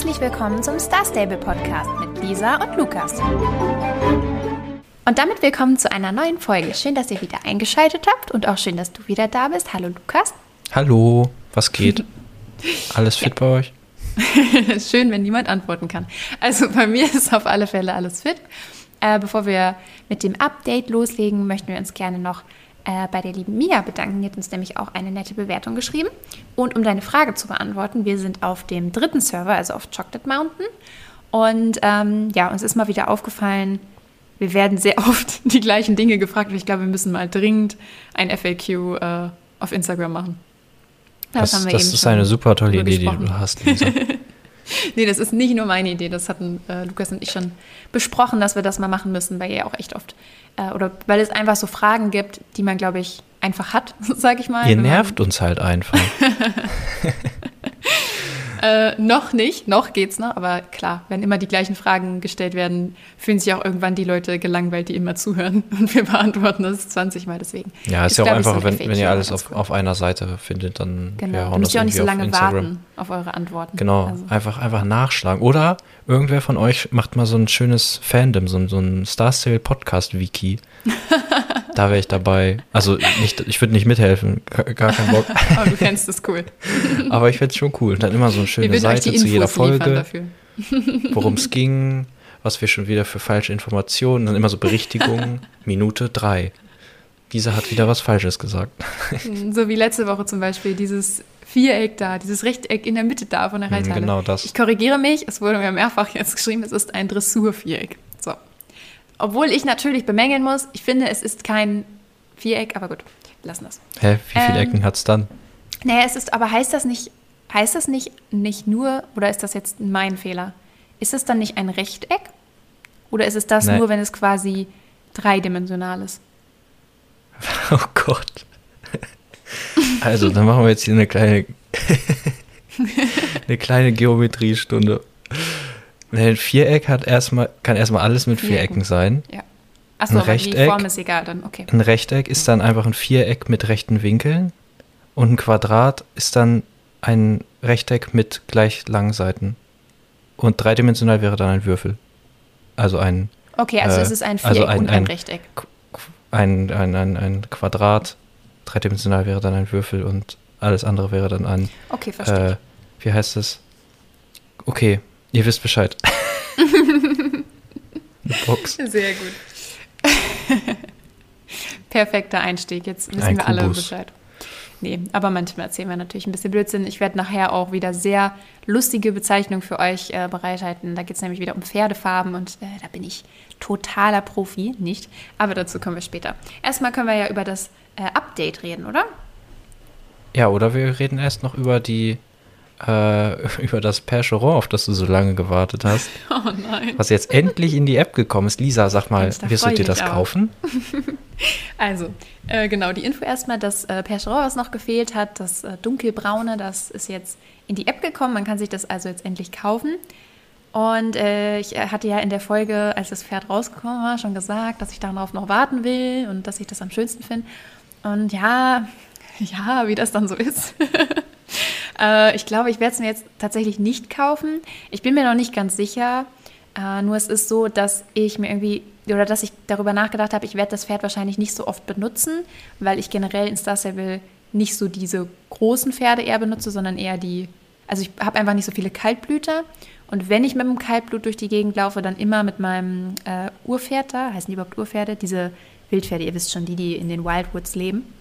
herzlich willkommen zum Star Stable Podcast mit Lisa und Lukas. Und damit willkommen zu einer neuen Folge. Schön, dass ihr wieder eingeschaltet habt und auch schön, dass du wieder da bist. Hallo Lukas. Hallo, was geht? Alles fit bei euch? schön, wenn niemand antworten kann. Also bei mir ist auf alle Fälle alles fit. Äh, bevor wir mit dem Update loslegen, möchten wir uns gerne noch äh, bei der lieben Mia bedanken. Die hat uns nämlich auch eine nette Bewertung geschrieben. Und um deine Frage zu beantworten, wir sind auf dem dritten Server, also auf Chocolate Mountain. Und ähm, ja, uns ist mal wieder aufgefallen, wir werden sehr oft die gleichen Dinge gefragt. Und ich glaube, wir müssen mal dringend ein FAQ äh, auf Instagram machen. Das, das, das ist eine super tolle Idee, die du hast, Lisa. nee, das ist nicht nur meine Idee. Das hatten äh, Lukas und ich schon besprochen, dass wir das mal machen müssen, weil ihr auch echt oft, äh, oder weil es einfach so Fragen gibt, die man, glaube ich, einfach hat, sage ich mal. Ihr nervt uns halt einfach. Äh, noch nicht, noch geht's noch, aber klar, wenn immer die gleichen Fragen gestellt werden, fühlen sich auch irgendwann die Leute gelangweilt, die immer zuhören und wir beantworten das 20 Mal deswegen. Ja, ist, ist ja auch einfach, so wenn, wenn, ihr alles auf, auf, einer Seite findet, dann genau. wir hauen müsst ihr auch nicht so lange warten auf eure Antworten. Genau, also. einfach, einfach nachschlagen. Oder irgendwer von euch macht mal so ein schönes Fandom, so, so ein Star Stable Podcast Wiki. Da wäre ich dabei. Also nicht, ich würde nicht mithelfen, gar keinen Bock. Aber du kennst es cool. Aber ich fände es schon cool. Und dann immer so eine schöne Seite zu jeder Folge, worum es ging, was wir schon wieder für falsche Informationen, dann immer so Berichtigungen, Minute drei. Dieser hat wieder was Falsches gesagt. So wie letzte Woche zum Beispiel, dieses Viereck da, dieses Rechteck in der Mitte da von der Reithalle. Genau das. Ich korrigiere mich, es wurde mir mehrfach jetzt geschrieben, es ist ein Dressurviereck. Obwohl ich natürlich bemängeln muss, ich finde, es ist kein Viereck, aber gut, wir lassen das. Hä, wie viele ähm, Ecken hat es dann? Naja, es ist, aber heißt das nicht, heißt das nicht, nicht nur, oder ist das jetzt mein Fehler? Ist es dann nicht ein Rechteck? Oder ist es das nee. nur, wenn es quasi dreidimensional ist? Oh Gott. Also, dann machen wir jetzt hier eine kleine, eine kleine Geometriestunde. Ein Viereck hat erstmal, kann erstmal alles mit Vierecken, sein. Ja. Achso, ein Rechteck, die Form ist egal dann, okay. Ein Rechteck ist dann einfach ein Viereck mit rechten Winkeln und ein Quadrat ist dann ein Rechteck mit gleich langen Seiten. Und dreidimensional wäre dann ein Würfel. Also ein. Okay, also äh, es ist ein also Viereck also ein, und ein, ein Rechteck. Ein, ein, ein, ein Quadrat, dreidimensional wäre dann ein Würfel und alles andere wäre dann ein. Okay, verstehe. Äh, wie heißt es? Okay, Ihr wisst Bescheid. Eine Box. Sehr gut. Perfekter Einstieg. Jetzt wissen Ein wir alle Bescheid. Nee, aber manchmal erzählen wir natürlich ein bisschen Blödsinn. Ich werde nachher auch wieder sehr lustige Bezeichnungen für euch äh, bereithalten. Da geht es nämlich wieder um Pferdefarben und äh, da bin ich totaler Profi, nicht? Aber dazu kommen wir später. Erstmal können wir ja über das äh, Update reden, oder? Ja, oder wir reden erst noch über die äh, über das Percheron, auf das du so lange gewartet hast. Oh nein. Was jetzt endlich in die App gekommen ist. Lisa, sag mal, wirst du dir das kaufen? also, äh, genau, die Info erstmal, das äh, Percheron, was noch gefehlt hat, das äh, dunkelbraune, das ist jetzt in die App gekommen. Man kann sich das also jetzt endlich kaufen. Und äh, ich äh, hatte ja in der Folge, als das Pferd rausgekommen war, schon gesagt, dass ich darauf noch warten will und dass ich das am schönsten finde. Und ja, ja, wie das dann so ist. Äh, ich glaube, ich werde es mir jetzt tatsächlich nicht kaufen. Ich bin mir noch nicht ganz sicher. Äh, nur es ist so, dass ich mir irgendwie oder dass ich darüber nachgedacht habe, ich werde das Pferd wahrscheinlich nicht so oft benutzen, weil ich generell in Star Stable nicht so diese großen Pferde eher benutze, sondern eher die, also ich habe einfach nicht so viele Kaltblüter und wenn ich mit dem Kaltblut durch die Gegend laufe, dann immer mit meinem äh, Urpferd da, heißen die überhaupt Urpferde, diese Wildpferde, ihr wisst schon, die, die in den Wildwoods leben.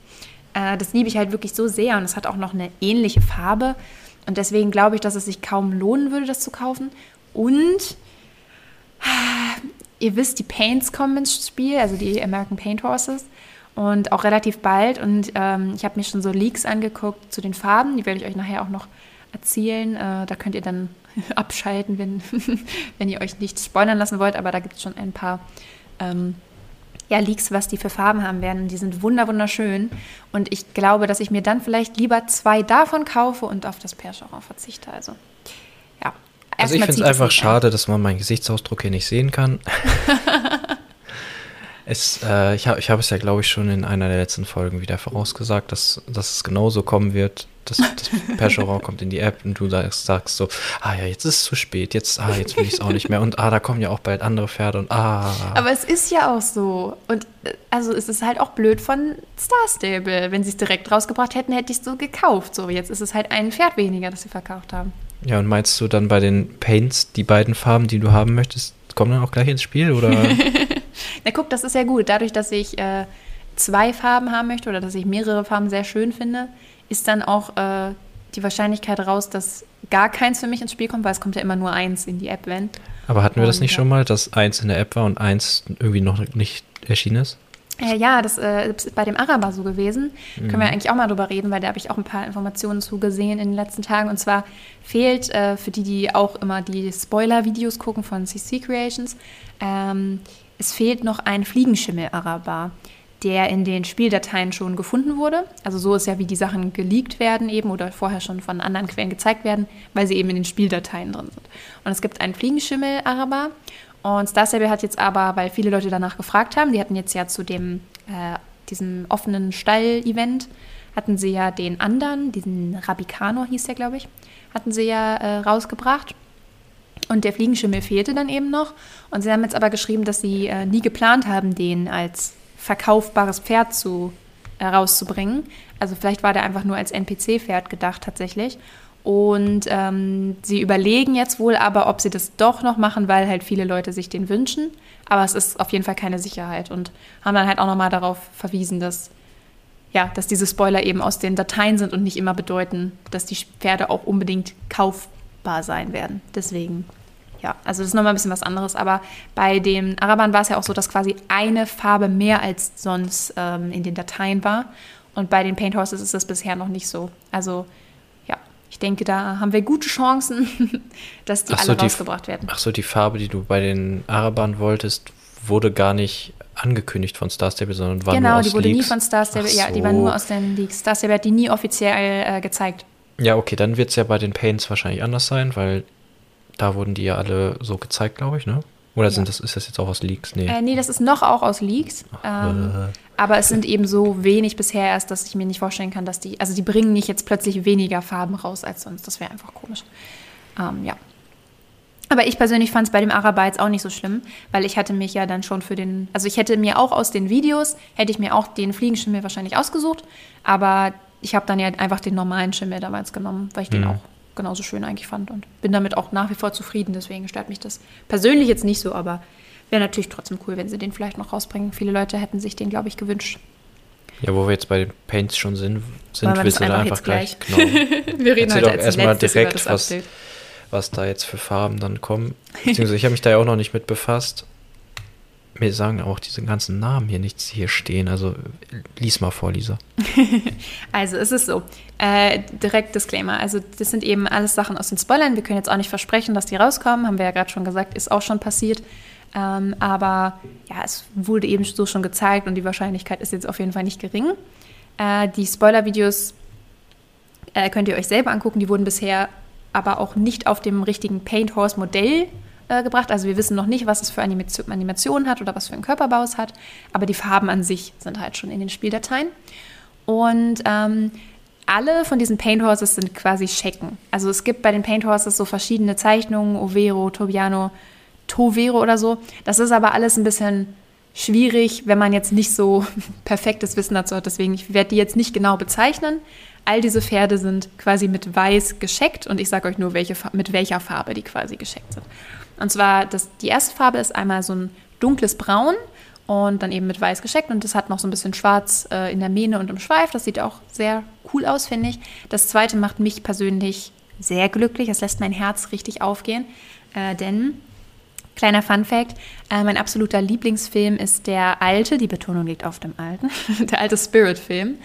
Äh, das liebe ich halt wirklich so sehr und es hat auch noch eine ähnliche Farbe. Und deswegen glaube ich, dass es sich kaum lohnen würde, das zu kaufen. Und ihr wisst, die Paints kommen ins Spiel, also die American Paint Horses. Und auch relativ bald. Und ähm, ich habe mir schon so Leaks angeguckt zu den Farben. Die werde ich euch nachher auch noch erzählen. Äh, da könnt ihr dann abschalten, wenn, wenn ihr euch nicht spoilern lassen wollt. Aber da gibt es schon ein paar ähm, ja, Leaks, was die für Farben haben werden. Die sind wunderschön. Und ich glaube, dass ich mir dann vielleicht lieber zwei davon kaufe und auf das Percheron verzichte. Also, ja. Also ich finde es einfach schade, an. dass man meinen Gesichtsausdruck hier nicht sehen kann. es, äh, ich habe ich hab es ja, glaube ich, schon in einer der letzten Folgen wieder vorausgesagt, dass, dass es genauso kommen wird, das, das Percheron kommt in die App und du sagst, sagst so, ah ja, jetzt ist es zu spät, jetzt, ah, jetzt will ich es auch nicht mehr und ah, da kommen ja auch bald andere Pferde und ah. Aber es ist ja auch so. Und also es ist halt auch blöd von Star Stable. Wenn sie es direkt rausgebracht hätten, hätte ich es so gekauft. So, jetzt ist es halt ein Pferd weniger, das sie verkauft haben. Ja, und meinst du dann bei den Paints, die beiden Farben, die du haben möchtest, kommen dann auch gleich ins Spiel? Oder? Na guck, das ist ja gut. Dadurch, dass ich äh, zwei Farben haben möchte oder dass ich mehrere Farben sehr schön finde, ist dann auch äh, die Wahrscheinlichkeit raus, dass gar keins für mich ins Spiel kommt, weil es kommt ja immer nur eins in die App, wenn. Aber hatten wir das nicht ja. schon mal, dass eins in der App war und eins irgendwie noch nicht erschienen ist? Äh, ja, das äh, ist bei dem Araber so gewesen. Mhm. Können wir mhm. eigentlich auch mal drüber reden, weil da habe ich auch ein paar Informationen zu gesehen in den letzten Tagen. Und zwar fehlt, äh, für die, die auch immer die Spoiler-Videos gucken von CC Creations, ähm, es fehlt noch ein Fliegenschimmel-Araber der in den Spieldateien schon gefunden wurde. Also so ist ja, wie die Sachen geleakt werden eben oder vorher schon von anderen Quellen gezeigt werden, weil sie eben in den Spieldateien drin sind. Und es gibt einen Fliegenschimmel-Araber und Star Stable hat jetzt aber, weil viele Leute danach gefragt haben, die hatten jetzt ja zu dem, äh, diesem offenen Stall-Event, hatten sie ja den anderen, diesen Rabicano hieß der, glaube ich, hatten sie ja äh, rausgebracht. Und der Fliegenschimmel fehlte dann eben noch. Und sie haben jetzt aber geschrieben, dass sie äh, nie geplant haben, den als verkaufbares Pferd zu, äh, rauszubringen. Also vielleicht war der einfach nur als NPC-Pferd gedacht tatsächlich. Und ähm, sie überlegen jetzt wohl aber, ob sie das doch noch machen, weil halt viele Leute sich den wünschen. Aber es ist auf jeden Fall keine Sicherheit und haben dann halt auch nochmal darauf verwiesen, dass, ja, dass diese Spoiler eben aus den Dateien sind und nicht immer bedeuten, dass die Pferde auch unbedingt kaufbar sein werden. Deswegen ja, also das ist nochmal ein bisschen was anderes. Aber bei den Arabern war es ja auch so, dass quasi eine Farbe mehr als sonst ähm, in den Dateien war. Und bei den Paint Horses ist das bisher noch nicht so. Also ja, ich denke, da haben wir gute Chancen, dass die ach alle so, rausgebracht werden. Ach so, die Farbe, die du bei den Arabern wolltest, wurde gar nicht angekündigt von Star Stable, sondern war genau, nur aus Genau, die wurde Leaks. nie von Star Stable, so. ja, die war nur aus den Leaks. Star Stable hat die nie offiziell äh, gezeigt. Ja, okay, dann wird es ja bei den Paints wahrscheinlich anders sein, weil da wurden die ja alle so gezeigt, glaube ich, ne? Oder sind ja. das, ist das jetzt auch aus Leaks? Nee. Äh, nee, das ist noch auch aus Leaks. Ähm, äh. Aber es sind eben so wenig bisher erst, dass ich mir nicht vorstellen kann, dass die, also die bringen nicht jetzt plötzlich weniger Farben raus als sonst. Das wäre einfach komisch. Ähm, ja. Aber ich persönlich fand es bei dem Araber jetzt auch nicht so schlimm, weil ich hatte mich ja dann schon für den, also ich hätte mir auch aus den Videos, hätte ich mir auch den Fliegenschimmel wahrscheinlich ausgesucht, aber ich habe dann ja einfach den normalen Schimmel damals genommen, weil ich den mhm. auch genauso schön eigentlich fand und bin damit auch nach wie vor zufrieden. Deswegen stört mich das persönlich jetzt nicht so, aber wäre natürlich trotzdem cool, wenn sie den vielleicht noch rausbringen. Viele Leute hätten sich den, glaube ich, gewünscht. Ja, wo wir jetzt bei den Paints schon sind, sind du da einfach gleich, gleich genau. wir reden heute erstmal direkt, was, was da jetzt für Farben dann kommen. Beziehungsweise ich habe mich da ja auch noch nicht mit befasst mir sagen auch diese ganzen Namen hier nichts hier stehen. Also lies mal vor, Lisa. also es ist so, äh, direkt Disclaimer. Also das sind eben alles Sachen aus den Spoilern. Wir können jetzt auch nicht versprechen, dass die rauskommen. Haben wir ja gerade schon gesagt, ist auch schon passiert. Ähm, aber ja, es wurde eben so schon gezeigt und die Wahrscheinlichkeit ist jetzt auf jeden Fall nicht gering. Äh, die Spoiler-Videos äh, könnt ihr euch selber angucken. Die wurden bisher aber auch nicht auf dem richtigen Paint Horse Modell äh, gebracht. Also wir wissen noch nicht, was es für Animation, Animationen hat oder was für einen Körperbau es hat, aber die Farben an sich sind halt schon in den Spieldateien. Und ähm, alle von diesen Paint Horses sind quasi Schecken. Also es gibt bei den Paint Horses so verschiedene Zeichnungen, Overo, Tobiano, Tovero oder so. Das ist aber alles ein bisschen schwierig, wenn man jetzt nicht so perfektes Wissen dazu hat. Deswegen, ich werde die jetzt nicht genau bezeichnen. All diese Pferde sind quasi mit weiß gescheckt und ich sage euch nur, welche, mit welcher Farbe die quasi gescheckt sind. Und zwar, das, die erste Farbe ist einmal so ein dunkles Braun und dann eben mit weiß gescheckt und das hat noch so ein bisschen schwarz äh, in der Mähne und im Schweif. Das sieht auch sehr cool aus, finde ich. Das zweite macht mich persönlich sehr glücklich. Es lässt mein Herz richtig aufgehen, äh, denn Kleiner Fun Fact: äh, Mein absoluter Lieblingsfilm ist der alte, die Betonung liegt auf dem alten, der alte Spirit-Film.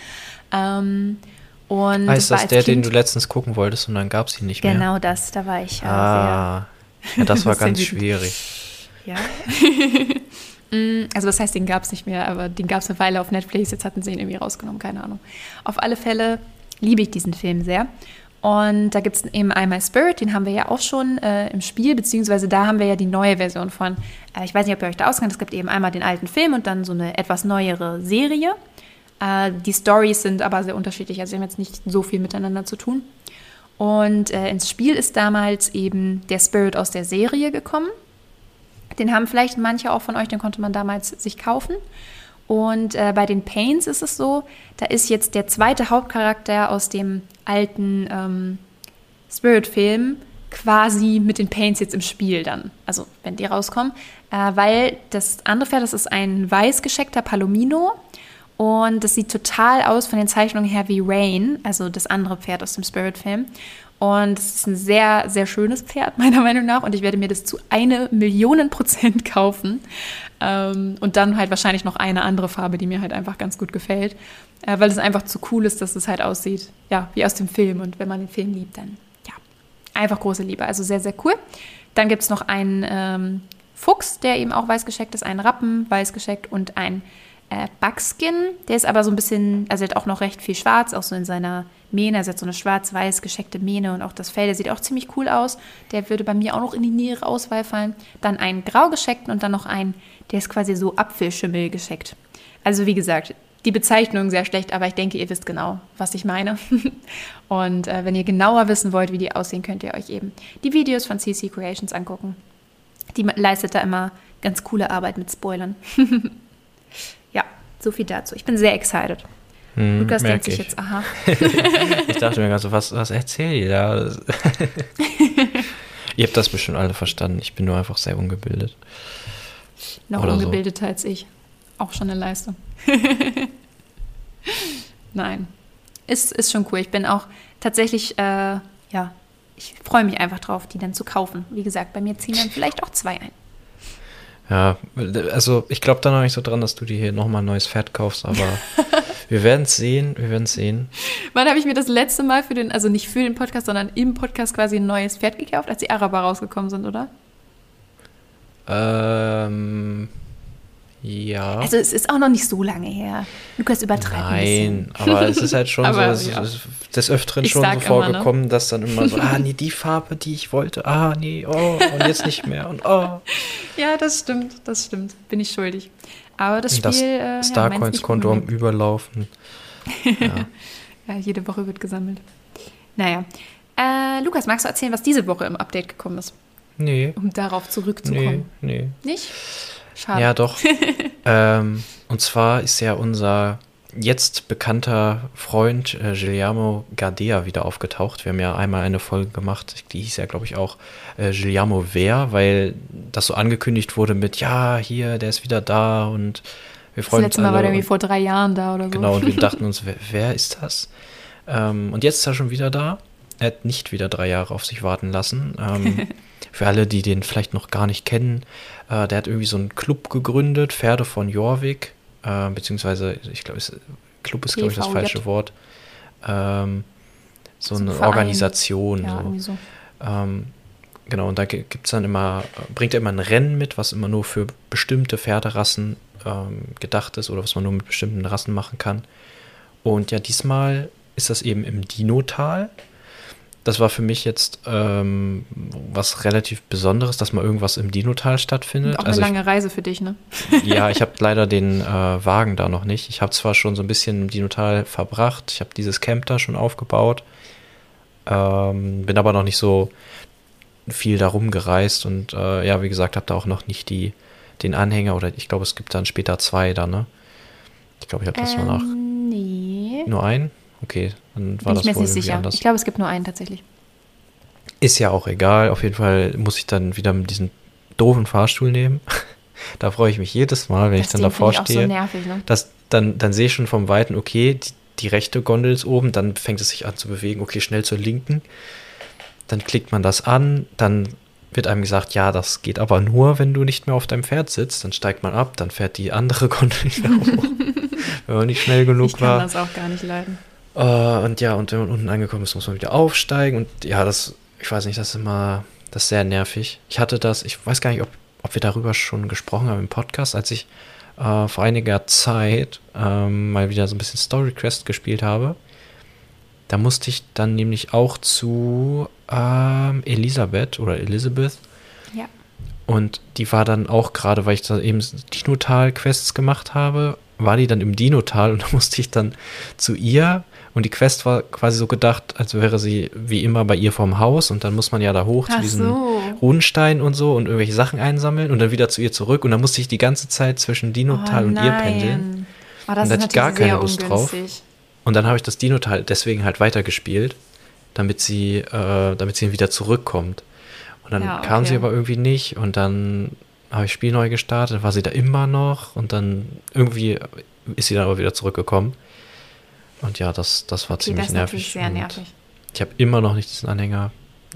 Ähm, und heißt das, das der, kind, den du letztens gucken wolltest und dann gab es ihn nicht genau mehr? Genau das, da war ich äh, ah, sehr. Ja, das war ganz schwierig. Ja. Mm, also das heißt, den gab es nicht mehr, aber den gab es eine Weile auf Netflix, jetzt hatten sie ihn irgendwie rausgenommen, keine Ahnung. Auf alle Fälle liebe ich diesen Film sehr. Und da gibt es eben einmal Spirit, den haben wir ja auch schon äh, im Spiel, beziehungsweise da haben wir ja die neue Version von. Äh, ich weiß nicht, ob ihr euch da auskennt. Es gibt eben einmal den alten Film und dann so eine etwas neuere Serie. Äh, die Stories sind aber sehr unterschiedlich, also sie haben jetzt nicht so viel miteinander zu tun. Und äh, ins Spiel ist damals eben der Spirit aus der Serie gekommen. Den haben vielleicht manche auch von euch, den konnte man damals sich kaufen. Und äh, bei den Pains ist es so, da ist jetzt der zweite Hauptcharakter aus dem alten ähm, Spirit-Film quasi mit den Paints jetzt im Spiel dann, also wenn die rauskommen, äh, weil das andere Pferd, das ist ein weiß gescheckter Palomino und das sieht total aus von den Zeichnungen her wie Rain, also das andere Pferd aus dem Spirit-Film. Und es ist ein sehr, sehr schönes Pferd, meiner Meinung nach. Und ich werde mir das zu eine Million Prozent kaufen. Ähm, und dann halt wahrscheinlich noch eine andere Farbe, die mir halt einfach ganz gut gefällt. Äh, weil es einfach zu cool ist, dass es halt aussieht, ja, wie aus dem Film. Und wenn man den Film liebt, dann, ja, einfach große Liebe. Also sehr, sehr cool. Dann gibt es noch einen ähm, Fuchs, der eben auch weiß gescheckt ist, einen Rappen weiß gescheckt und ein äh, Buckskin. Der ist aber so ein bisschen, also er hat auch noch recht viel schwarz, auch so in seiner Mähne. Er hat so eine schwarz-weiß gescheckte Mähne und auch das Fell, der sieht auch ziemlich cool aus. Der würde bei mir auch noch in die nähere Auswahl fallen. Dann einen grau gescheckten und dann noch einen, der ist quasi so Apfelschimmel gescheckt. Also wie gesagt, die Bezeichnung sehr schlecht, aber ich denke, ihr wisst genau, was ich meine. und äh, wenn ihr genauer wissen wollt, wie die aussehen, könnt ihr euch eben die Videos von CC Creations angucken. Die leistet da immer ganz coole Arbeit mit Spoilern. so viel dazu. Ich bin sehr excited. Hm, Lukas denkt sich jetzt, aha. ich dachte mir gerade so, was, was erzählt ihr da? ihr habt das bestimmt alle verstanden. Ich bin nur einfach sehr ungebildet. Noch Oder ungebildeter so. als ich. Auch schon eine Leistung. Nein. Ist, ist schon cool. Ich bin auch tatsächlich, äh, ja, ich freue mich einfach drauf, die dann zu kaufen. Wie gesagt, bei mir ziehen dann vielleicht auch zwei ein. Ja, also ich glaube da noch nicht so dran, dass du dir hier nochmal ein neues Pferd kaufst, aber wir werden es sehen, wir werden es sehen. Wann habe ich mir das letzte Mal für den, also nicht für den Podcast, sondern im Podcast quasi ein neues Pferd gekauft, als die Araber rausgekommen sind, oder? Ähm, ja. Also es ist auch noch nicht so lange her. Lukas übertreibt Nein, aber es ist halt schon aber, so, ja. es ist des Öfteren ich schon so vorgekommen, ne? dass dann immer so, ah nee, die Farbe, die ich wollte, ah nee, oh, und jetzt nicht mehr und oh. Ja, das stimmt, das stimmt, bin ich schuldig. Aber das Spiel... Das äh, Starcoins-Konto am Überlaufen. Ja. ja, jede Woche wird gesammelt. Naja. Äh, Lukas, magst du erzählen, was diese Woche im Update gekommen ist? Nee. Um darauf zurückzukommen. Nee, nee. Nicht? Schade. Ja, doch. ähm, und zwar ist ja unser jetzt bekannter Freund äh, Giuliano Gardea wieder aufgetaucht. Wir haben ja einmal eine Folge gemacht, die hieß ja, glaube ich, auch äh, Giuliano Wer, weil das so angekündigt wurde mit, ja, hier, der ist wieder da und wir freuen uns. Das letzte Mal war der irgendwie vor drei Jahren da oder so. Genau, und wir dachten uns, wer, wer ist das? Ähm, und jetzt ist er schon wieder da. Er hat nicht wieder drei Jahre auf sich warten lassen. Ähm, für alle, die den vielleicht noch gar nicht kennen, äh, der hat irgendwie so einen Club gegründet, Pferde von Jorvik, äh, beziehungsweise, ich glaube, Club ist, glaube ich, das falsche Wort. Ähm, so, so eine Verein. Organisation. Ja, so. so. Ähm, genau, und da gibt es dann immer, bringt er immer ein Rennen mit, was immer nur für bestimmte Pferderassen ähm, gedacht ist oder was man nur mit bestimmten Rassen machen kann. Und ja, diesmal ist das eben im Dinotal. Das war für mich jetzt ähm, was relativ Besonderes, dass mal irgendwas im Dinotal stattfindet. auch eine also lange ich, Reise für dich, ne? ja, ich habe leider den äh, Wagen da noch nicht. Ich habe zwar schon so ein bisschen im Dinotal verbracht, ich habe dieses Camp da schon aufgebaut, ähm, bin aber noch nicht so viel darum gereist und äh, ja, wie gesagt, habe da auch noch nicht die, den Anhänger oder ich glaube, es gibt dann später zwei da, ne? Ich glaube, ich habe das ähm, nur nach. Nee. Nur einen? Okay, dann war Bin das ich mir nicht sicher. Anders. Ich glaube, es gibt nur einen tatsächlich. Ist ja auch egal. Auf jeden Fall muss ich dann wieder diesen doofen Fahrstuhl nehmen. da freue ich mich jedes Mal, wenn das ich dann davor ich stehe. So nervig, ne? dass, dann, dann sehe ich schon vom Weiten, okay, die, die rechte Gondel ist oben, dann fängt es sich an zu bewegen, okay, schnell zur linken. Dann klickt man das an, dann wird einem gesagt, ja, das geht aber nur, wenn du nicht mehr auf deinem Pferd sitzt. Dann steigt man ab, dann fährt die andere Gondel wieder hoch, wenn man nicht schnell genug ich war. Ich kann das auch gar nicht leiden. Uh, und ja, und wenn man unten angekommen ist, muss man wieder aufsteigen. Und ja, das, ich weiß nicht, das ist immer, das ist sehr nervig. Ich hatte das, ich weiß gar nicht, ob, ob wir darüber schon gesprochen haben im Podcast, als ich uh, vor einiger Zeit ähm, mal wieder so ein bisschen Story Quest gespielt habe. Da musste ich dann nämlich auch zu ähm, Elisabeth oder Elizabeth. Ja. Und die war dann auch gerade, weil ich da eben Dinotal-Quests gemacht habe, war die dann im Dinotal und da musste ich dann zu ihr und die Quest war quasi so gedacht, als wäre sie wie immer bei ihr vorm Haus und dann muss man ja da hoch Ach zu diesen so. Runensteinen und so und irgendwelche Sachen einsammeln und dann wieder zu ihr zurück und dann musste ich die ganze Zeit zwischen Dinotal oh, und ihr pendeln. Oh, das und da hatte ich gar keine Lust ungünstig. drauf. Und dann habe ich das Dinotal deswegen halt weitergespielt, damit sie, äh, damit sie wieder zurückkommt. Und dann ja, okay. kam sie aber irgendwie nicht und dann habe ich Spiel neu gestartet, war sie da immer noch und dann irgendwie ist sie dann aber wieder zurückgekommen. Und ja, das, das war okay, ziemlich das nervig. sehr nervig. Ich habe immer noch nicht diesen Anhänger.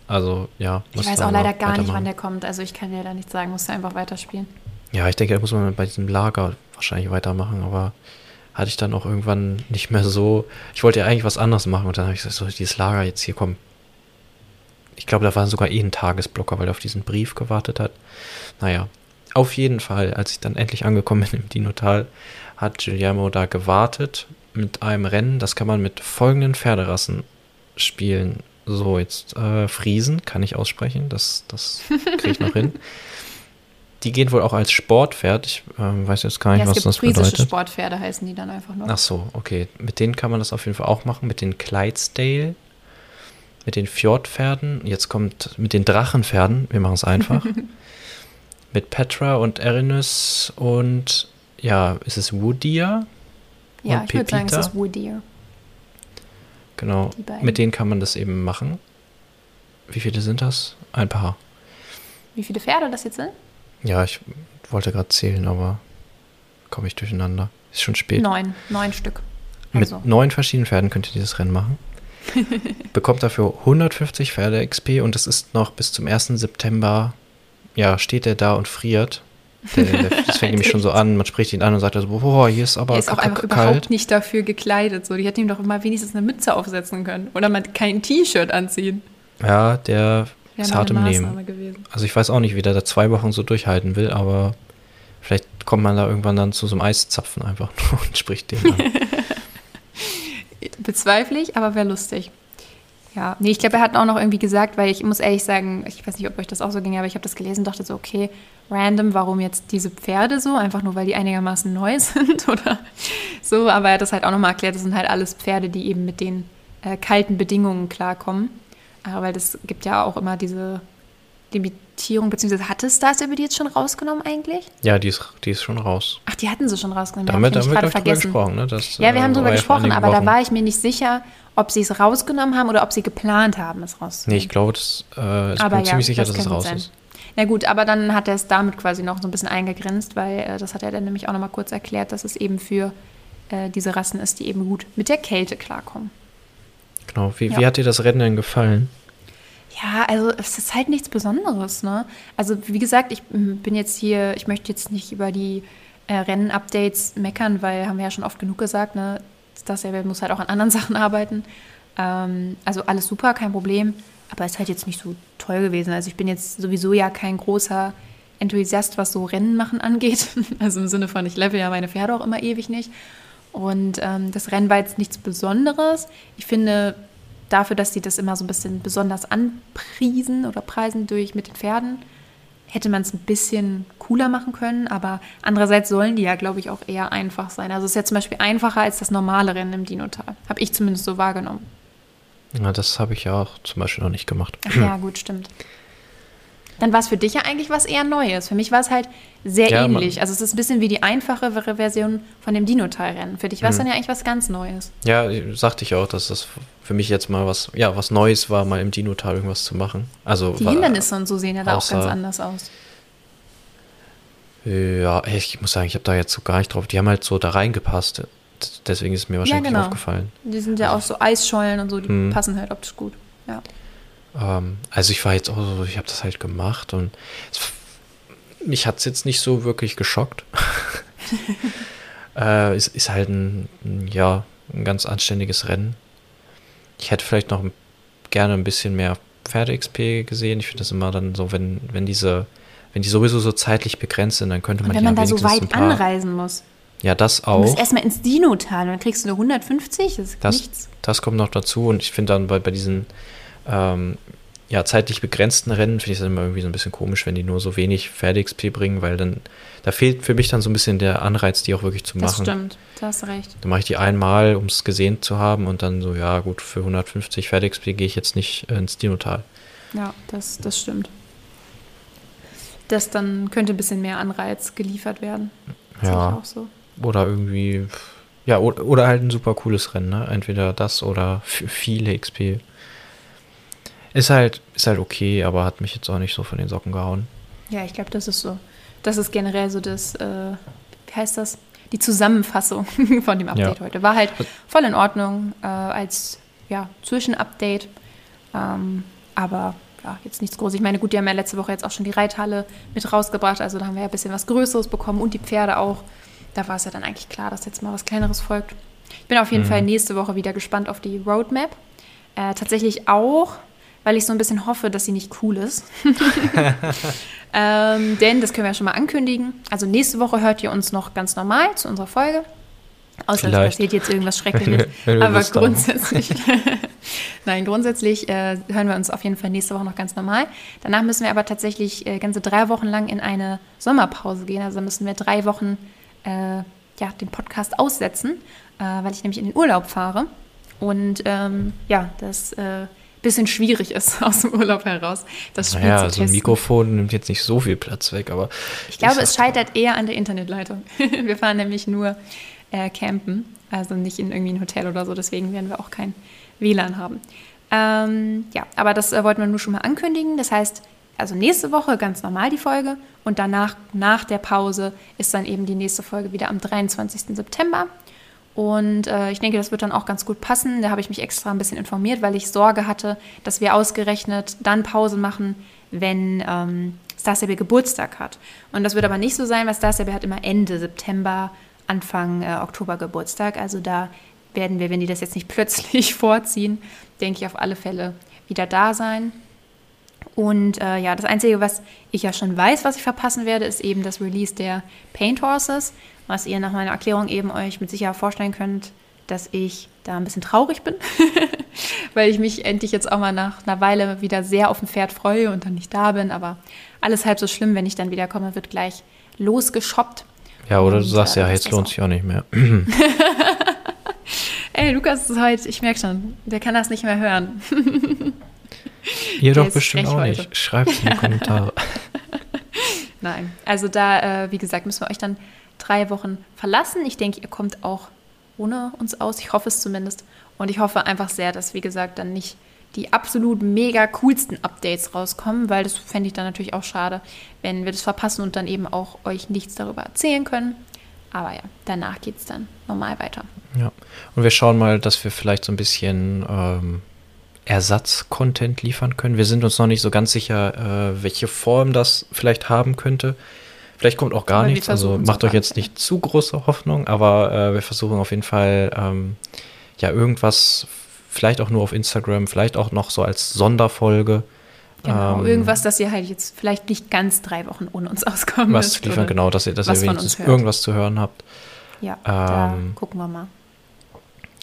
Also ja. Ich weiß auch leider gar nicht, wann der kommt. Also ich kann dir da nicht sagen, musst du einfach weiterspielen. Ja, ich denke, da muss man bei diesem Lager wahrscheinlich weitermachen, aber hatte ich dann auch irgendwann nicht mehr so. Ich wollte ja eigentlich was anderes machen und dann habe ich gesagt, so, dieses Lager jetzt hier, komm, ich glaube, da war sogar eh ein Tagesblocker, weil er auf diesen Brief gewartet hat. Naja, auf jeden Fall, als ich dann endlich angekommen bin im Dinotal, hat Guillermo da gewartet mit einem Rennen. Das kann man mit folgenden Pferderassen spielen. So, jetzt äh, Friesen kann ich aussprechen, das, das kriege ich noch hin. Die gehen wohl auch als Sportpferd. Ich äh, weiß jetzt gar nicht, ja, was das bedeutet. Sportpferde heißen die dann einfach nur. Ach so, okay. Mit denen kann man das auf jeden Fall auch machen. Mit den Clydesdale mit den Fjordpferden. Jetzt kommt mit den Drachenpferden. Wir machen es einfach. mit Petra und Erinus und ja, ist es Woodier? Ja, ich würde sagen, es ist Woodier. Genau. Mit denen kann man das eben machen. Wie viele sind das? Ein paar. Wie viele Pferde das jetzt sind? Ja, ich wollte gerade zählen, aber komme ich durcheinander. Ist schon spät. Neun, neun Stück. Also. Mit neun verschiedenen Pferden könnt ihr dieses Rennen machen. bekommt dafür 150 Pferde XP und es ist noch bis zum 1. September, ja, steht er da und friert. Der, der, das fängt nämlich schon so an, man spricht ihn an und sagt so, boah, hier ist aber Er ist auch einfach kalt. überhaupt nicht dafür gekleidet. So. Die hätten ihm doch mal wenigstens eine Mütze aufsetzen können. Oder mal kein T-Shirt anziehen. Ja, der ist hart im Nehmen. Gewesen. Also ich weiß auch nicht, wie der da zwei Wochen so durchhalten will, aber vielleicht kommt man da irgendwann dann zu so einem Eiszapfen einfach und spricht den an. Bezweifle ich, aber wäre lustig. Ja, nee, ich glaube, er hat auch noch irgendwie gesagt, weil ich muss ehrlich sagen, ich weiß nicht, ob euch das auch so ging, aber ich habe das gelesen und dachte so, okay, random, warum jetzt diese Pferde so? Einfach nur, weil die einigermaßen neu sind oder so. Aber er hat das halt auch nochmal erklärt, das sind halt alles Pferde, die eben mit den äh, kalten Bedingungen klarkommen. Aber weil das gibt ja auch immer diese Limitierung, beziehungsweise hatte Stars über die jetzt schon rausgenommen eigentlich? Ja, die ist, die ist schon raus. Ach, die hatten sie schon rausgenommen. Damit haben wir gerade gesprochen. Ne? Das, ja, wir haben äh, drüber gesprochen, aber Wochen. da war ich mir nicht sicher, ob sie es rausgenommen haben oder ob sie geplant haben, es rauszunehmen. Nee, ich glaube, das, äh, ich aber bin ja, ziemlich sicher, das dass es raus sein. ist. Na gut, aber dann hat er es damit quasi noch so ein bisschen eingegrenzt, weil äh, das hat er dann nämlich auch noch mal kurz erklärt, dass es eben für äh, diese Rassen ist, die eben gut mit der Kälte klarkommen. Genau. Wie, ja. wie hat dir das Rennen denn gefallen? Ja, also es ist halt nichts Besonderes, ne? Also wie gesagt, ich bin jetzt hier, ich möchte jetzt nicht über die äh, Rennen-Updates meckern, weil haben wir ja schon oft genug gesagt, ne? Das er muss halt auch an anderen Sachen arbeiten. Ähm, also alles super, kein Problem. Aber es ist halt jetzt nicht so toll gewesen. Also ich bin jetzt sowieso ja kein großer Enthusiast, was so Rennen machen angeht. Also im Sinne von, ich level ja meine Pferde auch immer ewig nicht. Und ähm, das Rennen war jetzt nichts Besonderes. Ich finde, dafür, dass sie das immer so ein bisschen besonders anpriesen oder preisen durch mit den Pferden, hätte man es ein bisschen cooler machen können. Aber andererseits sollen die ja, glaube ich, auch eher einfach sein. Also es ist ja zum Beispiel einfacher als das normale Rennen im Dinotal. Habe ich zumindest so wahrgenommen. Ja, das habe ich ja auch zum Beispiel noch nicht gemacht. Ach ja, gut, stimmt dann war es für dich ja eigentlich was eher Neues. Für mich war es halt sehr ja, ähnlich. Also es ist ein bisschen wie die einfachere Version von dem Dino-Teilrennen. Für dich war es mhm. dann ja eigentlich was ganz Neues. Ja, sagte ich auch, dass das für mich jetzt mal was, ja, was Neues war, mal im Dino-Teil irgendwas zu machen. Also die war, Hindernisse und so sehen ja da auch ganz anders aus. Ja, ich muss sagen, ich habe da jetzt so gar nicht drauf. Die haben halt so da reingepasst. Deswegen ist es mir wahrscheinlich ja, genau. aufgefallen. Die sind ja auch so Eisschollen und so, die hm. passen halt optisch gut. Ja. Ähm, also ich war jetzt auch so, ich habe das halt gemacht und es, mich hat es jetzt nicht so wirklich geschockt. äh, es ist halt ein, ja, ein ganz anständiges Rennen. Ich hätte vielleicht noch gerne ein bisschen mehr Pferde-XP gesehen. Ich finde das immer dann so, wenn, wenn diese, wenn die sowieso so zeitlich begrenzt sind, dann könnte man Und wenn man da so weit anreisen muss. Ja, das auch. Du musst erstmal ins Dino-Tal und dann kriegst du nur 150, das ist das, nichts. Das kommt noch dazu und ich finde dann bei, bei diesen ähm, ja, zeitlich begrenzten Rennen finde ich es immer irgendwie so ein bisschen komisch, wenn die nur so wenig Pferde-XP bringen, weil dann, da fehlt für mich dann so ein bisschen der Anreiz, die auch wirklich zu machen. Das stimmt, du hast recht. Dann mache ich die einmal, um es gesehen zu haben und dann so, ja gut, für 150 Pferde-XP gehe ich jetzt nicht ins Dinotal. Ja, das, das stimmt. Das dann könnte ein bisschen mehr Anreiz geliefert werden. Das ja. So. Oder irgendwie, ja, oder, oder halt ein super cooles Rennen, ne? Entweder das oder viele XP. Ist halt, ist halt okay, aber hat mich jetzt auch nicht so von den Socken gehauen. Ja, ich glaube, das ist so. Das ist generell so das, äh, wie heißt das? Die Zusammenfassung von dem Update ja. heute. War halt voll in Ordnung äh, als ja, Zwischenupdate. Ähm, aber ja, jetzt nichts Großes. Ich meine, gut, die haben ja letzte Woche jetzt auch schon die Reithalle mit rausgebracht. Also da haben wir ja ein bisschen was Größeres bekommen und die Pferde auch. Da war es ja dann eigentlich klar, dass jetzt mal was Kleineres folgt. Ich bin auf jeden mhm. Fall nächste Woche wieder gespannt auf die Roadmap. Äh, tatsächlich auch weil ich so ein bisschen hoffe, dass sie nicht cool ist. ähm, denn, das können wir ja schon mal ankündigen. Also nächste Woche hört ihr uns noch ganz normal zu unserer Folge. Außer es passiert jetzt irgendwas Schreckliches. Aber grundsätzlich, nein, grundsätzlich äh, hören wir uns auf jeden Fall nächste Woche noch ganz normal. Danach müssen wir aber tatsächlich äh, ganze drei Wochen lang in eine Sommerpause gehen. Also müssen wir drei Wochen äh, ja, den Podcast aussetzen, äh, weil ich nämlich in den Urlaub fahre. Und ähm, ja, das äh, bisschen schwierig ist aus dem Urlaub heraus, das Spiel naja, zu testen. Also ein Mikrofon nimmt jetzt nicht so viel Platz weg, aber. Ich glaube, es scheitert eher an der Internetleitung. wir fahren nämlich nur äh, campen, also nicht in irgendwie ein Hotel oder so, deswegen werden wir auch kein WLAN haben. Ähm, ja, aber das äh, wollten wir nur schon mal ankündigen. Das heißt, also nächste Woche ganz normal die Folge und danach, nach der Pause, ist dann eben die nächste Folge wieder am 23. September. Und äh, ich denke, das wird dann auch ganz gut passen. Da habe ich mich extra ein bisschen informiert, weil ich Sorge hatte, dass wir ausgerechnet dann Pause machen, wenn ähm, Starsaber Geburtstag hat. Und das wird aber nicht so sein, weil Starsaber hat immer Ende September, Anfang äh, Oktober Geburtstag. Also da werden wir, wenn die das jetzt nicht plötzlich vorziehen, denke ich auf alle Fälle wieder da sein. Und äh, ja, das Einzige, was ich ja schon weiß, was ich verpassen werde, ist eben das Release der Paint Horses was ihr nach meiner Erklärung eben euch mit Sicherheit vorstellen könnt, dass ich da ein bisschen traurig bin, weil ich mich endlich jetzt auch mal nach einer Weile wieder sehr auf ein Pferd freue und dann nicht da bin. Aber alles halb so schlimm, wenn ich dann wieder komme, wird gleich losgeschoppt. Ja, oder und, du sagst äh, ja, jetzt lohnt sich auch nicht mehr. Ey, Lukas ist heute, ich merke schon, der kann das nicht mehr hören. Ihr doch bestimmt auch heute. nicht. Schreibt es in die Kommentare. Nein, also da, äh, wie gesagt, müssen wir euch dann drei Wochen verlassen. Ich denke, ihr kommt auch ohne uns aus. Ich hoffe es zumindest. Und ich hoffe einfach sehr, dass, wie gesagt, dann nicht die absolut mega coolsten Updates rauskommen, weil das fände ich dann natürlich auch schade, wenn wir das verpassen und dann eben auch euch nichts darüber erzählen können. Aber ja, danach geht es dann normal weiter. Ja, und wir schauen mal, dass wir vielleicht so ein bisschen ähm, Ersatz-Content liefern können. Wir sind uns noch nicht so ganz sicher, äh, welche Form das vielleicht haben könnte. Vielleicht kommt auch gar aber nichts, also macht euch jetzt nicht zu große Hoffnung, aber äh, wir versuchen auf jeden Fall ähm, ja irgendwas, vielleicht auch nur auf Instagram, vielleicht auch noch so als Sonderfolge. Genau, ähm, irgendwas, dass ihr halt jetzt vielleicht nicht ganz drei Wochen ohne uns auskommen was müsst. liefern, genau, dass ihr, dass ihr wenigstens irgendwas zu hören habt. Ja, ähm, da gucken wir mal.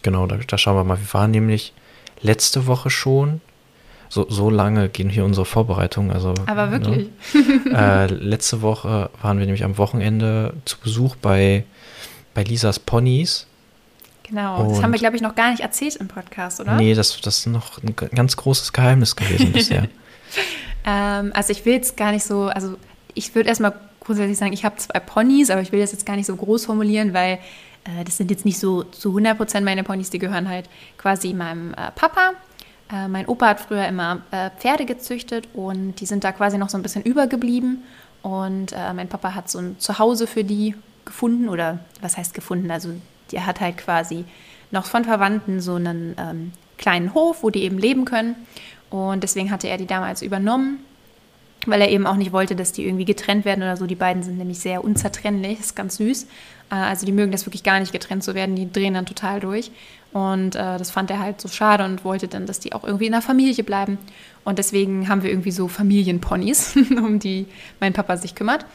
Genau, da, da schauen wir mal. Wir waren nämlich letzte Woche schon so, so lange gehen hier unsere Vorbereitungen. Also, Aber ne? wirklich. Ne? äh, letzte Woche waren wir nämlich am Wochenende zu Besuch bei, bei Lisas Ponys. Genau, Und das haben wir, glaube ich, noch gar nicht erzählt im Podcast, oder? Nee, das, das ist noch ein ganz großes Geheimnis gewesen bisher. ähm, also ich will jetzt gar nicht so, also ich würde erstmal grundsätzlich sagen, ich habe zwei Ponys, aber ich will das jetzt gar nicht so groß formulieren, weil äh, das sind jetzt nicht so zu 100 Prozent meine Ponys, die gehören halt quasi meinem äh, Papa äh, mein Opa hat früher immer äh, Pferde gezüchtet und die sind da quasi noch so ein bisschen übergeblieben. Und äh, mein Papa hat so ein Zuhause für die gefunden oder was heißt gefunden? Also der hat halt quasi noch von Verwandten so einen ähm, kleinen Hof, wo die eben leben können. Und deswegen hatte er die damals übernommen, weil er eben auch nicht wollte, dass die irgendwie getrennt werden oder so. Die beiden sind nämlich sehr unzertrennlich, ist ganz süß. Äh, also die mögen das wirklich gar nicht getrennt zu werden, die drehen dann total durch. Und äh, das fand er halt so schade und wollte dann, dass die auch irgendwie in der Familie bleiben. Und deswegen haben wir irgendwie so Familienponys, um die mein Papa sich kümmert.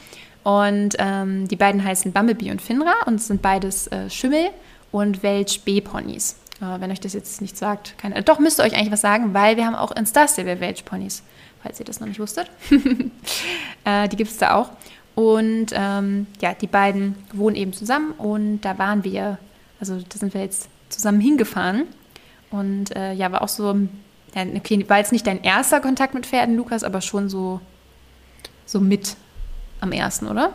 Und ähm, die beiden heißen Bumblebee und Finra und sind beides äh, Schimmel und Welch B-Ponys. Äh, wenn euch das jetzt nicht sagt, keine, doch müsste euch eigentlich was sagen, weil wir haben auch in Star Stable Welch Ponys, falls ihr das noch nicht wusstet. äh, die gibt es da auch. Und ähm, ja, die beiden wohnen eben zusammen und da waren wir, also da sind wir jetzt zusammen hingefahren. Und äh, ja, war auch so, okay, war jetzt nicht dein erster Kontakt mit Pferden, Lukas, aber schon so, so mit am ersten, oder?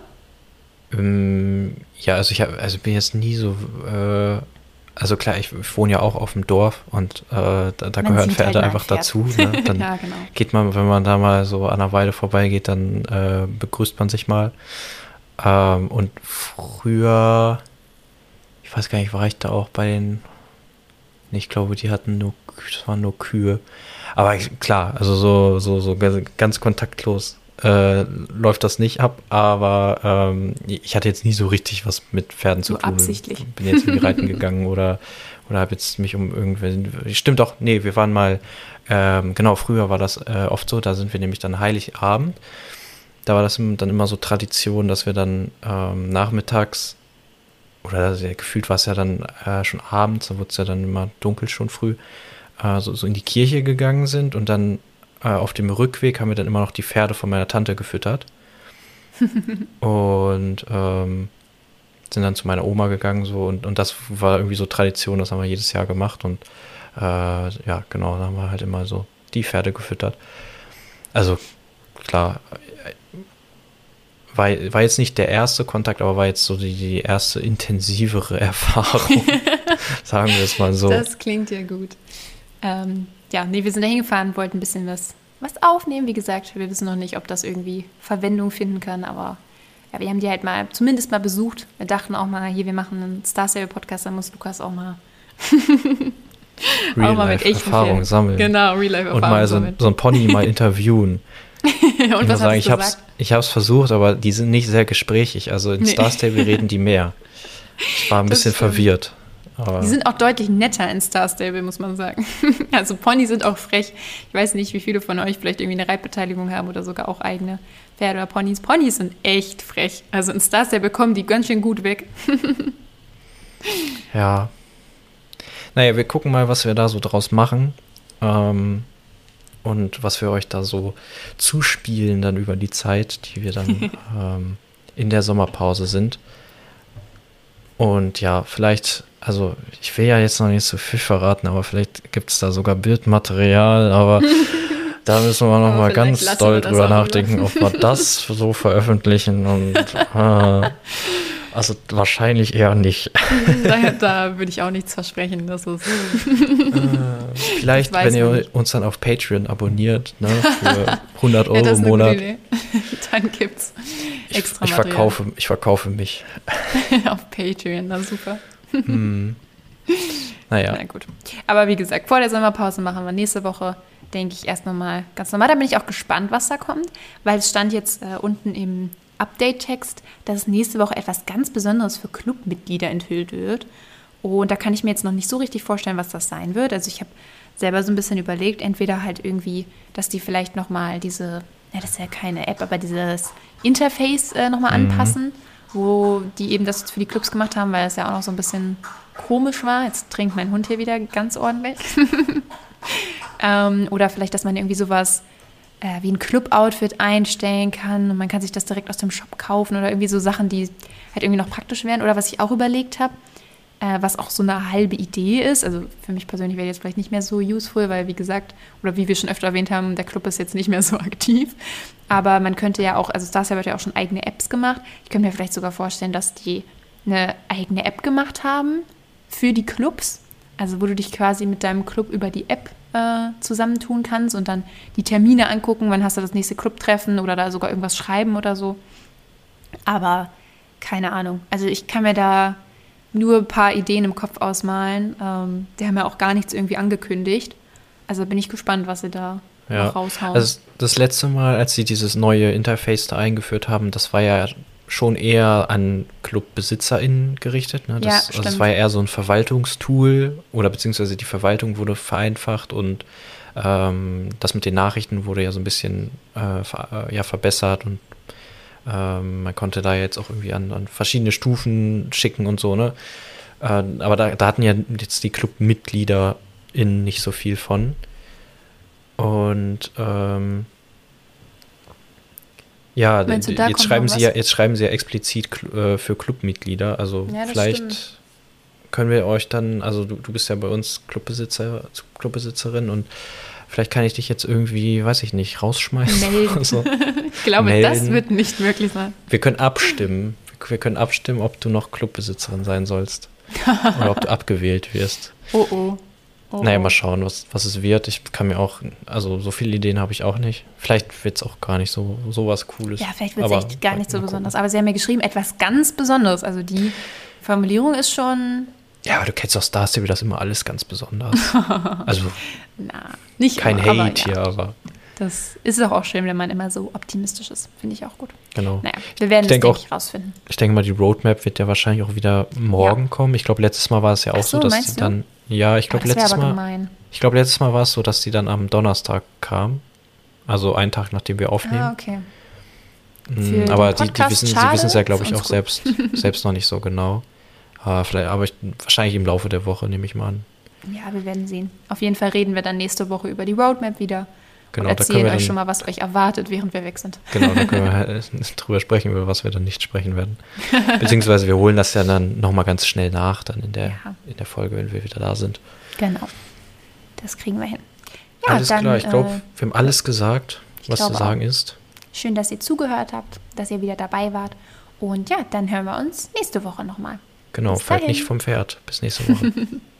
Ähm, ja, also ich hab, also bin jetzt nie so, äh, also klar, ich, ich, wohne ja auch auf dem Dorf und äh, da, da gehören Pferde halt einfach dazu. Ne? Dann ja, genau. geht man, wenn man da mal so an der Weide vorbeigeht, dann äh, begrüßt man sich mal. Ähm, und früher, ich weiß gar nicht, war ich da auch bei den, ich glaube, die hatten nur, das waren nur Kühe. Aber klar, also so, so, so ganz kontaktlos äh, läuft das nicht ab, aber ähm, ich hatte jetzt nie so richtig was mit Pferden zu so tun. Absichtlich. Bin jetzt irgendwie reiten gegangen oder, oder habe jetzt mich um irgendwelche. Stimmt doch, nee, wir waren mal, ähm, genau, früher war das äh, oft so, da sind wir nämlich dann Heiligabend. Da war das dann immer so Tradition, dass wir dann ähm, nachmittags, oder ja, gefühlt war es ja dann äh, schon abends, da wurde es ja dann immer dunkel schon früh, äh, so, so in die Kirche gegangen sind und dann äh, auf dem Rückweg haben wir dann immer noch die Pferde von meiner Tante gefüttert. und ähm, sind dann zu meiner Oma gegangen so und, und das war irgendwie so Tradition, das haben wir jedes Jahr gemacht und äh, ja, genau, da haben wir halt immer so die Pferde gefüttert. Also klar, war, war jetzt nicht der erste Kontakt, aber war jetzt so die, die erste intensivere Erfahrung, sagen wir es mal so. Das klingt ja gut. Ähm, ja, nee, wir sind da hingefahren, wollten ein bisschen was, was aufnehmen. Wie gesagt, wir wissen noch nicht, ob das irgendwie Verwendung finden kann, aber ja, wir haben die halt mal, zumindest mal besucht. Wir dachten auch mal, hier, wir machen einen Star Stable Podcast, da muss Lukas auch mal. Real auch mal mit echten Erfahrung Film. sammeln. Genau, Real Life Erfahrung Und mal so, so ein Pony mal interviewen. und ich muss sagen, ich habe es ich versucht, aber die sind nicht sehr gesprächig. Also in nee. Star Stable reden die mehr. Ich war ein das bisschen stimmt. verwirrt. Aber die sind auch deutlich netter in Star Stable, muss man sagen. Also Pony sind auch frech. Ich weiß nicht, wie viele von euch vielleicht irgendwie eine Reitbeteiligung haben oder sogar auch eigene Pferde oder Ponys. Ponys sind echt frech. Also in Star Stable kommen die ganz schön gut weg. ja. Naja, wir gucken mal, was wir da so draus machen. Ähm, und was wir euch da so zuspielen dann über die Zeit, die wir dann ähm, in der Sommerpause sind. Und ja, vielleicht also ich will ja jetzt noch nicht so viel verraten, aber vielleicht gibt es da sogar Bildmaterial, aber da müssen wir noch mal ganz doll drüber nachdenken, ob wir das so veröffentlichen und äh, also wahrscheinlich eher nicht. Da, da würde ich auch nichts versprechen. Das ist äh, vielleicht, wenn ihr nicht. uns dann auf Patreon abonniert, ne, für 100 Euro ja, im Monat. Dann gibt's extra ich, ich verkaufe, ich verkaufe mich. auf Patreon, na super. Hm. Naja. Na gut. Aber wie gesagt, vor der Sommerpause machen wir nächste Woche, denke ich, erst nochmal ganz normal. Da bin ich auch gespannt, was da kommt, weil es stand jetzt äh, unten im Update-Text, dass nächste Woche etwas ganz Besonderes für Clubmitglieder enthüllt wird. Und da kann ich mir jetzt noch nicht so richtig vorstellen, was das sein wird. Also ich habe selber so ein bisschen überlegt, entweder halt irgendwie, dass die vielleicht nochmal diese, ja, das ist ja keine App, aber dieses Interface äh, nochmal mhm. anpassen wo die eben das für die Clubs gemacht haben, weil es ja auch noch so ein bisschen komisch war. Jetzt trinkt mein Hund hier wieder ganz ordentlich. ähm, oder vielleicht, dass man irgendwie sowas äh, wie ein Club-Outfit einstellen kann und man kann sich das direkt aus dem Shop kaufen oder irgendwie so Sachen, die halt irgendwie noch praktisch wären. Oder was ich auch überlegt habe, äh, was auch so eine halbe Idee ist. Also für mich persönlich wäre jetzt vielleicht nicht mehr so useful, weil wie gesagt, oder wie wir schon öfter erwähnt haben, der Club ist jetzt nicht mehr so aktiv. Aber man könnte ja auch, also Starcell hat ja auch schon eigene Apps gemacht. Ich könnte mir vielleicht sogar vorstellen, dass die eine eigene App gemacht haben für die Clubs. Also wo du dich quasi mit deinem Club über die App äh, zusammentun kannst und dann die Termine angucken, wann hast du das nächste Clubtreffen oder da sogar irgendwas schreiben oder so. Aber keine Ahnung. Also ich kann mir da nur ein paar Ideen im Kopf ausmalen. Ähm, die haben ja auch gar nichts irgendwie angekündigt. Also bin ich gespannt, was sie da ja. raushauen. Also das letzte Mal, als sie dieses neue Interface da eingeführt haben, das war ja schon eher an ClubbesitzerInnen gerichtet. Ne? Das, ja, also das war ja eher so ein Verwaltungstool oder beziehungsweise die Verwaltung wurde vereinfacht und ähm, das mit den Nachrichten wurde ja so ein bisschen äh, ver äh, ja, verbessert und ähm, man konnte da jetzt auch irgendwie an, an, verschiedene Stufen schicken und so, ne? Äh, aber da, da hatten ja jetzt die Clubmitglieder in nicht so viel von. Und ähm, ja, du, jetzt schreiben sie ja, jetzt schreiben sie ja explizit äh, für Clubmitglieder. Also ja, vielleicht stimmt. können wir euch dann, also du, du bist ja bei uns Clubbesitzer, Clubbesitzerin und vielleicht kann ich dich jetzt irgendwie, weiß ich nicht, rausschmeißen. Melden. So. ich glaube, Melden. das wird nicht möglich sein. Wir können abstimmen. Wir können abstimmen, ob du noch Clubbesitzerin sein sollst. oder ob du abgewählt wirst. Oh oh. Oh. Naja, mal schauen, was, was es wird. Ich kann mir auch, also so viele Ideen habe ich auch nicht. Vielleicht wird es auch gar nicht so, so was Cooles. Ja, vielleicht wird es echt gar nicht so besonders. Aber sie haben mir geschrieben, etwas ganz Besonderes. Also die Formulierung ist schon. Ja, aber du kennst doch Star Stable, das ist immer alles ganz besonders. also. Na, nicht Kein immer, Hate aber, ja. hier, aber. Das ist doch auch schön, wenn man immer so optimistisch ist. Finde ich auch gut. Genau. Naja, wir werden ich das auch, rausfinden. Ich denke mal, die Roadmap wird ja wahrscheinlich auch wieder morgen ja. kommen. Ich glaube, letztes Mal war es ja auch so, so, dass sie dann ja, ich glaube letztes Mal. Gemein. Ich glaube letztes Mal war es so, dass die dann am Donnerstag kam. Also einen Tag nachdem wir aufnehmen. Ah, okay. Mhm, aber die, die wissen, sie wissen es ja, glaube ich, auch selbst, selbst noch nicht so genau. Aber, vielleicht, aber ich, wahrscheinlich im Laufe der Woche nehme ich mal an. Ja, wir werden sehen. Auf jeden Fall reden wir dann nächste Woche über die Roadmap wieder. Genau, und erzählen euch schon mal, was euch erwartet, während wir weg sind. Genau, da können wir drüber sprechen, über was wir dann nicht sprechen werden. Beziehungsweise wir holen das ja dann nochmal ganz schnell nach, dann in der, ja. in der Folge, wenn wir wieder da sind. Genau. Das kriegen wir hin. Ja, alles dann, klar, ich glaube, äh, wir haben alles gesagt, was zu sagen auch. ist. Schön, dass ihr zugehört habt, dass ihr wieder dabei wart. Und ja, dann hören wir uns nächste Woche nochmal. Genau, fällt nicht vom Pferd. Bis nächste Woche.